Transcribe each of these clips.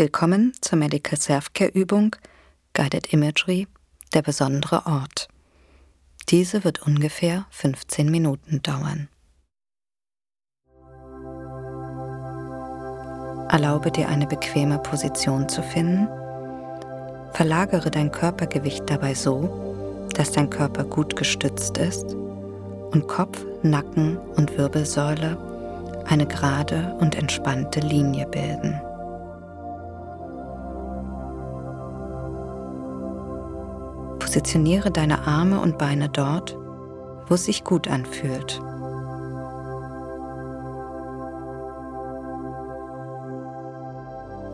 Willkommen zur Medical Self-Care Übung Guided Imagery, der besondere Ort. Diese wird ungefähr 15 Minuten dauern. Erlaube dir eine bequeme Position zu finden. Verlagere dein Körpergewicht dabei so, dass dein Körper gut gestützt ist und Kopf, Nacken und Wirbelsäule eine gerade und entspannte Linie bilden. Positioniere deine Arme und Beine dort, wo es sich gut anfühlt.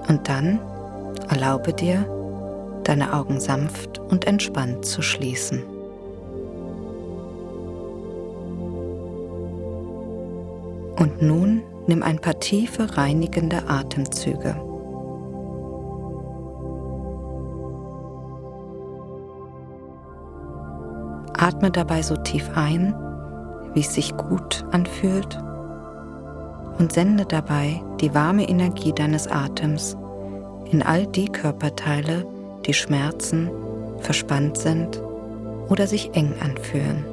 Und dann erlaube dir, deine Augen sanft und entspannt zu schließen. Und nun nimm ein paar tiefe reinigende Atemzüge. Atme dabei so tief ein, wie es sich gut anfühlt und sende dabei die warme Energie deines Atems in all die Körperteile, die schmerzen, verspannt sind oder sich eng anfühlen.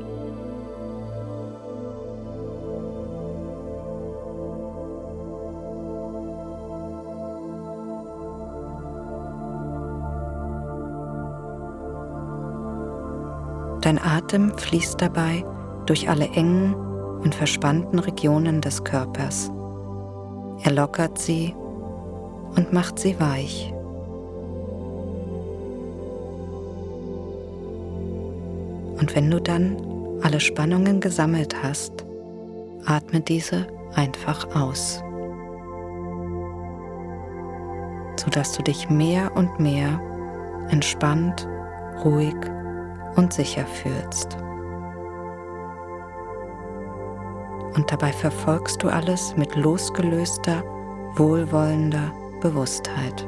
Dein Atem fließt dabei durch alle engen und verspannten Regionen des Körpers. Er lockert sie und macht sie weich. Und wenn du dann alle Spannungen gesammelt hast, atme diese einfach aus, sodass du dich mehr und mehr entspannt, ruhig und sicher fühlst. Und dabei verfolgst du alles mit losgelöster, wohlwollender Bewusstheit.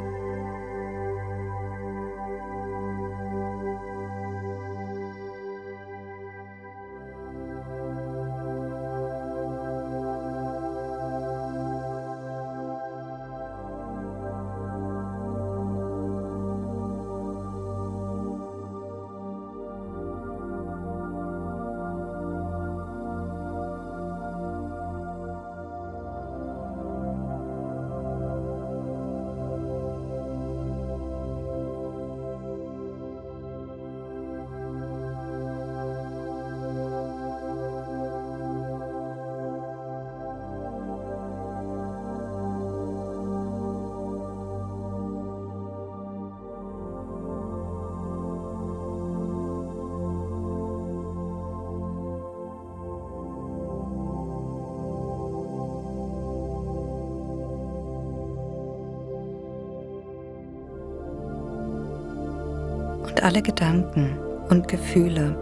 Und alle Gedanken und Gefühle,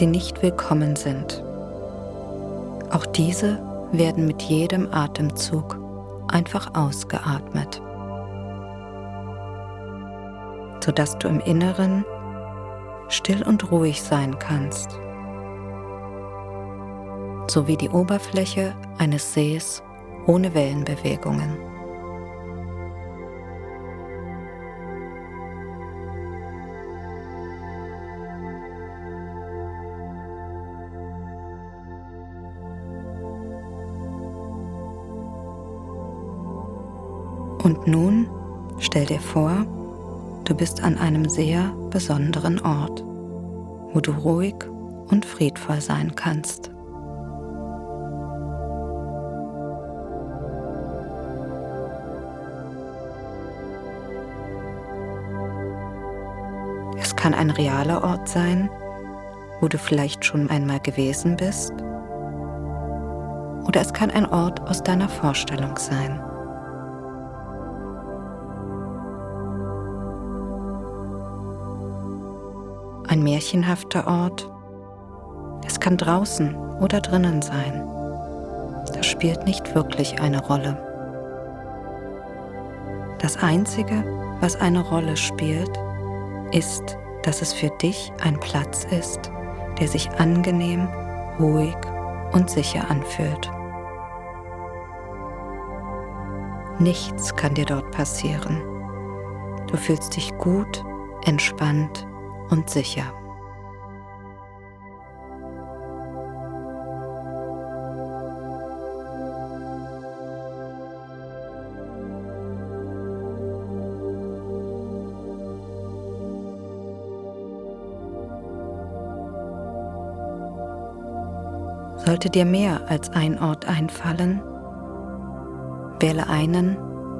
die nicht willkommen sind. Auch diese werden mit jedem Atemzug einfach ausgeatmet, sodass du im Inneren still und ruhig sein kannst, so wie die Oberfläche eines Sees ohne Wellenbewegungen. Und nun stell dir vor, du bist an einem sehr besonderen Ort, wo du ruhig und friedvoll sein kannst. Es kann ein realer Ort sein, wo du vielleicht schon einmal gewesen bist, oder es kann ein Ort aus deiner Vorstellung sein. Ein märchenhafter Ort. Es kann draußen oder drinnen sein. Das spielt nicht wirklich eine Rolle. Das Einzige, was eine Rolle spielt, ist, dass es für dich ein Platz ist, der sich angenehm, ruhig und sicher anfühlt. Nichts kann dir dort passieren. Du fühlst dich gut, entspannt und sicher. Sollte dir mehr als ein Ort einfallen, wähle einen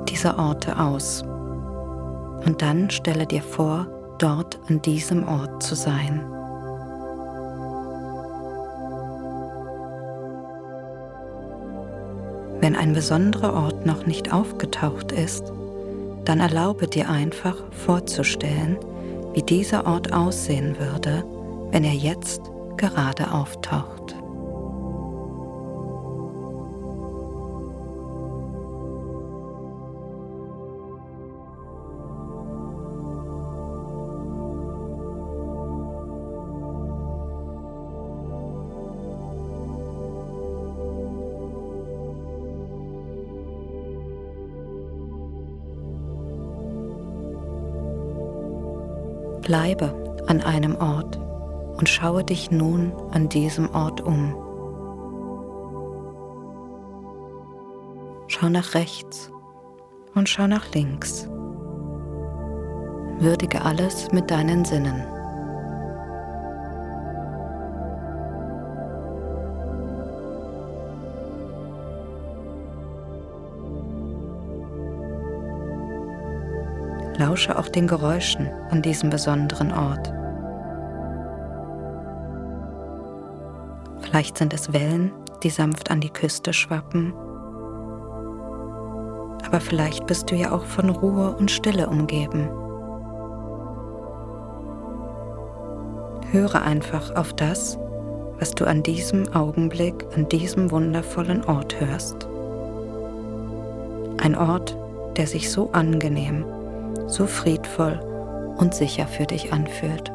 dieser Orte aus und dann stelle dir vor, dort an diesem Ort zu sein. Wenn ein besonderer Ort noch nicht aufgetaucht ist, dann erlaube dir einfach vorzustellen, wie dieser Ort aussehen würde, wenn er jetzt gerade auftaucht. Bleibe an einem Ort und schaue dich nun an diesem Ort um. Schau nach rechts und schau nach links. Würdige alles mit deinen Sinnen. Lausche auch den Geräuschen an diesem besonderen Ort. Vielleicht sind es Wellen, die sanft an die Küste schwappen. Aber vielleicht bist du ja auch von Ruhe und Stille umgeben. Höre einfach auf das, was du an diesem Augenblick, an diesem wundervollen Ort hörst. Ein Ort, der sich so angenehm so friedvoll und sicher für dich anfühlt.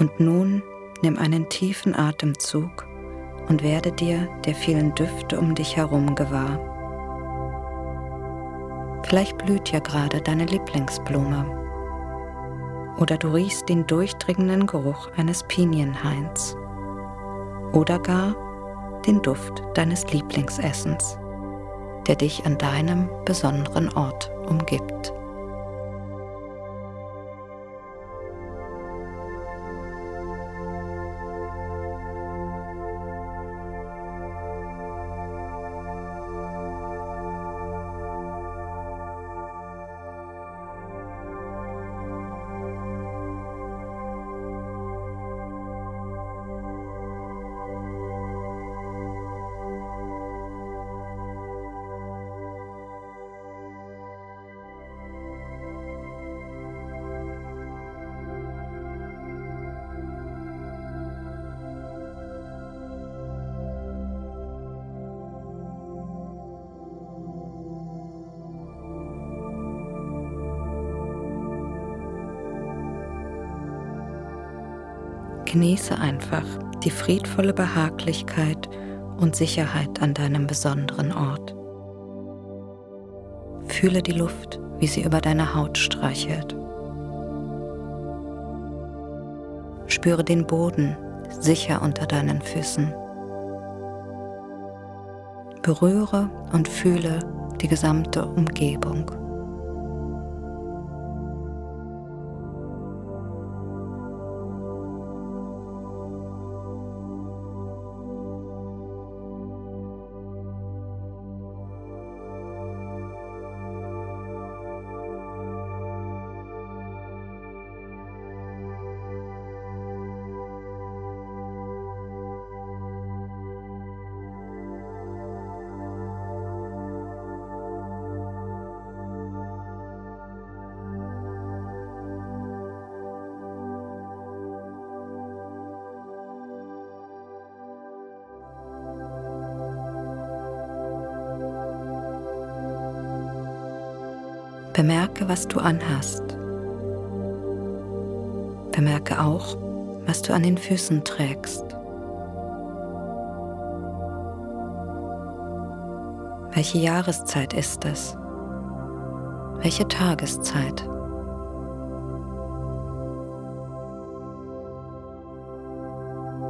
Und nun nimm einen tiefen Atemzug und werde dir der vielen Düfte um dich herum gewahr. Vielleicht blüht ja gerade deine Lieblingsblume. Oder du riechst den durchdringenden Geruch eines Pinienhains. Oder gar den Duft deines Lieblingsessens, der dich an deinem besonderen Ort umgibt. Genieße einfach die friedvolle Behaglichkeit und Sicherheit an deinem besonderen Ort. Fühle die Luft, wie sie über deine Haut streichelt. Spüre den Boden sicher unter deinen Füßen. Berühre und fühle die gesamte Umgebung. Bemerke, was du anhast. Bemerke auch, was du an den Füßen trägst. Welche Jahreszeit ist es? Welche Tageszeit?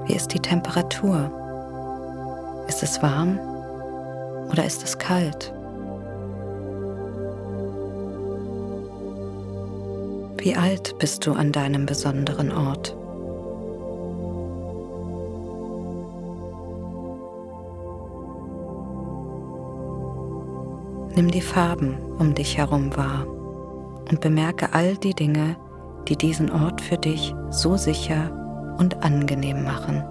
Wie ist die Temperatur? Ist es warm oder ist es kalt? Wie alt bist du an deinem besonderen Ort? Nimm die Farben um dich herum wahr und bemerke all die Dinge, die diesen Ort für dich so sicher und angenehm machen.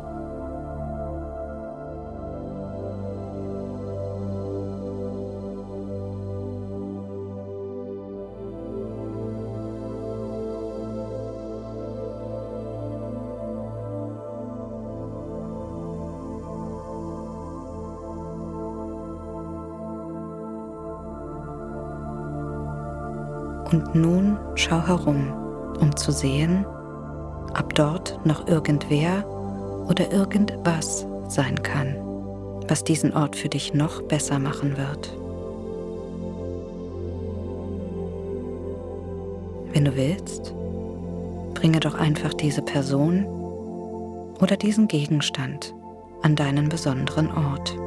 Und nun schau herum, um zu sehen, ob dort noch irgendwer oder irgendwas sein kann, was diesen Ort für dich noch besser machen wird. Wenn du willst, bringe doch einfach diese Person oder diesen Gegenstand an deinen besonderen Ort.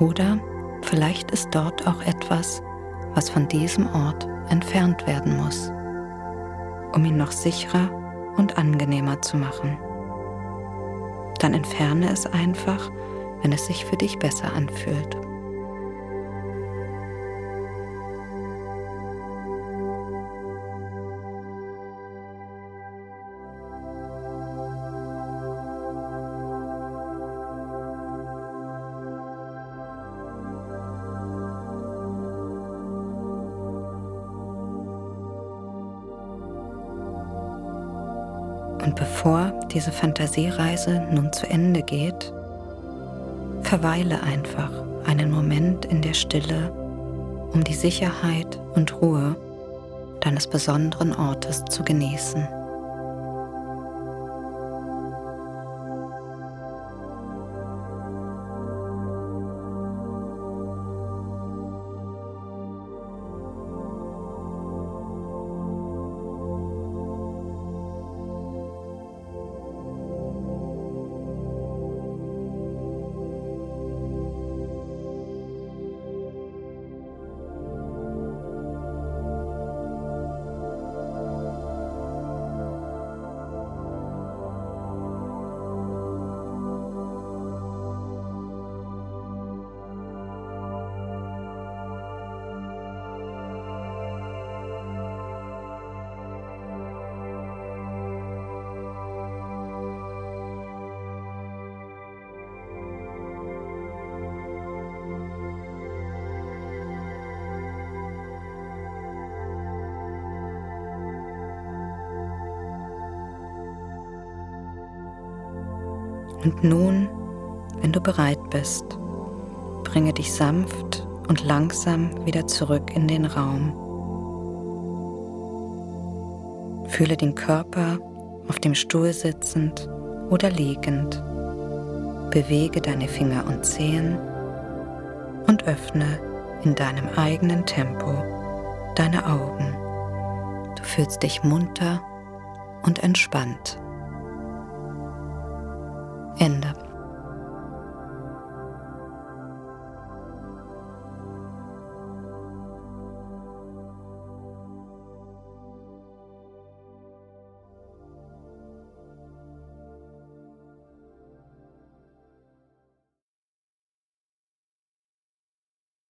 Oder vielleicht ist dort auch etwas, was von diesem Ort entfernt werden muss, um ihn noch sicherer und angenehmer zu machen. Dann entferne es einfach, wenn es sich für dich besser anfühlt. Und bevor diese Fantasiereise nun zu Ende geht, verweile einfach einen Moment in der Stille, um die Sicherheit und Ruhe deines besonderen Ortes zu genießen. Und nun, wenn du bereit bist, bringe dich sanft und langsam wieder zurück in den Raum. Fühle den Körper auf dem Stuhl sitzend oder liegend. Bewege deine Finger und Zehen und öffne in deinem eigenen Tempo deine Augen. Du fühlst dich munter und entspannt. Ende.